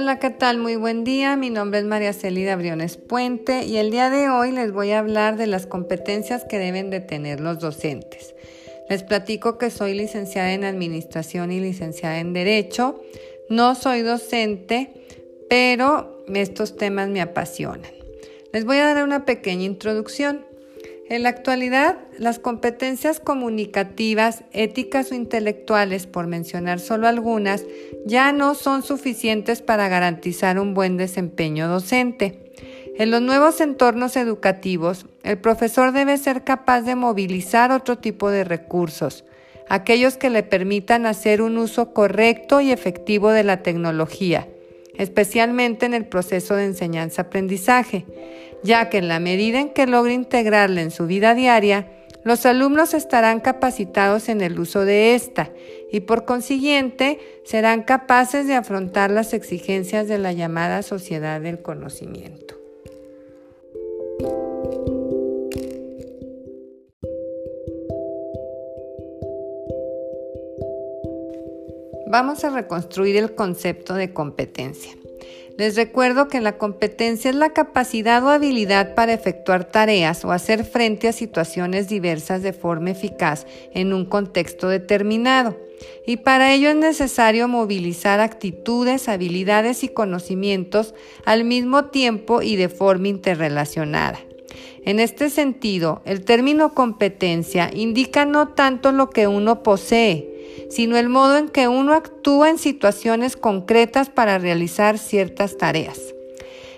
Hola, ¿qué tal? Muy buen día. Mi nombre es María Celida Briones Puente y el día de hoy les voy a hablar de las competencias que deben de tener los docentes. Les platico que soy licenciada en Administración y licenciada en Derecho. No soy docente, pero estos temas me apasionan. Les voy a dar una pequeña introducción. En la actualidad, las competencias comunicativas, éticas o intelectuales, por mencionar solo algunas, ya no son suficientes para garantizar un buen desempeño docente. En los nuevos entornos educativos, el profesor debe ser capaz de movilizar otro tipo de recursos, aquellos que le permitan hacer un uso correcto y efectivo de la tecnología, especialmente en el proceso de enseñanza-aprendizaje ya que en la medida en que logre integrarla en su vida diaria, los alumnos estarán capacitados en el uso de esta y por consiguiente serán capaces de afrontar las exigencias de la llamada sociedad del conocimiento. Vamos a reconstruir el concepto de competencia. Les recuerdo que la competencia es la capacidad o habilidad para efectuar tareas o hacer frente a situaciones diversas de forma eficaz en un contexto determinado. Y para ello es necesario movilizar actitudes, habilidades y conocimientos al mismo tiempo y de forma interrelacionada. En este sentido, el término competencia indica no tanto lo que uno posee, sino el modo en que uno actúa en situaciones concretas para realizar ciertas tareas.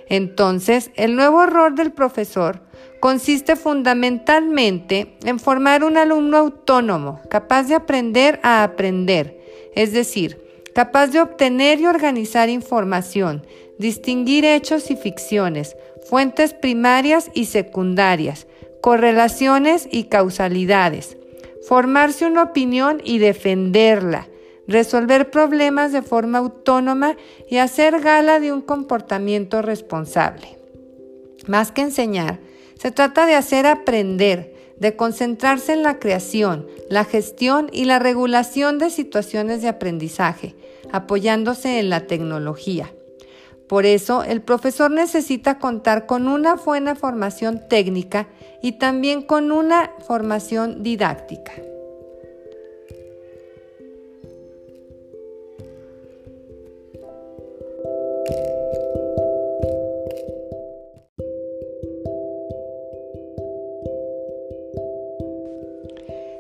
Entonces, el nuevo rol del profesor consiste fundamentalmente en formar un alumno autónomo, capaz de aprender a aprender, es decir, capaz de obtener y organizar información, distinguir hechos y ficciones, fuentes primarias y secundarias, correlaciones y causalidades, formarse una opinión y defenderla, resolver problemas de forma autónoma y hacer gala de un comportamiento responsable. Más que enseñar, se trata de hacer aprender, de concentrarse en la creación, la gestión y la regulación de situaciones de aprendizaje, apoyándose en la tecnología. Por eso, el profesor necesita contar con una buena formación técnica y también con una formación didáctica.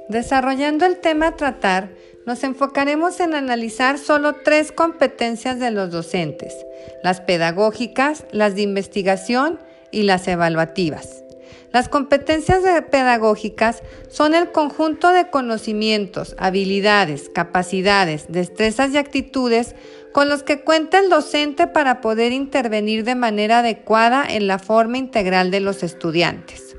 Desarrollando el tema a tratar, nos enfocaremos en analizar solo tres competencias de los docentes, las pedagógicas, las de investigación y las evaluativas. Las competencias pedagógicas son el conjunto de conocimientos, habilidades, capacidades, destrezas y actitudes con los que cuenta el docente para poder intervenir de manera adecuada en la forma integral de los estudiantes.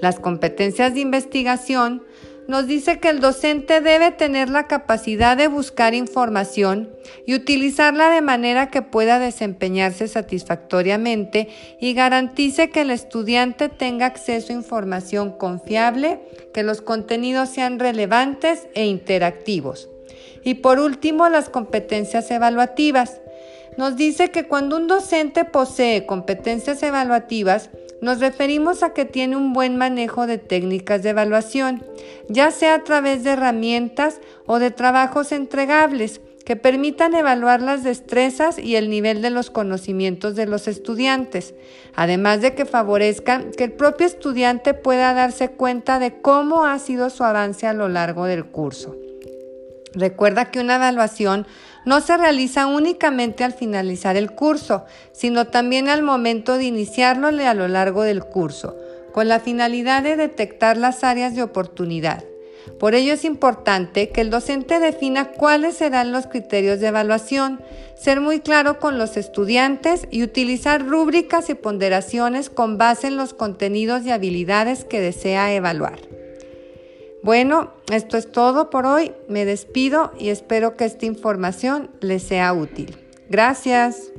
Las competencias de investigación nos dice que el docente debe tener la capacidad de buscar información y utilizarla de manera que pueda desempeñarse satisfactoriamente y garantice que el estudiante tenga acceso a información confiable, que los contenidos sean relevantes e interactivos. Y por último, las competencias evaluativas. Nos dice que cuando un docente posee competencias evaluativas, nos referimos a que tiene un buen manejo de técnicas de evaluación, ya sea a través de herramientas o de trabajos entregables que permitan evaluar las destrezas y el nivel de los conocimientos de los estudiantes, además de que favorezcan que el propio estudiante pueda darse cuenta de cómo ha sido su avance a lo largo del curso. Recuerda que una evaluación no se realiza únicamente al finalizar el curso, sino también al momento de iniciarlo a lo largo del curso, con la finalidad de detectar las áreas de oportunidad. Por ello es importante que el docente defina cuáles serán los criterios de evaluación, ser muy claro con los estudiantes y utilizar rúbricas y ponderaciones con base en los contenidos y habilidades que desea evaluar. Bueno, esto es todo por hoy. Me despido y espero que esta información les sea útil. Gracias.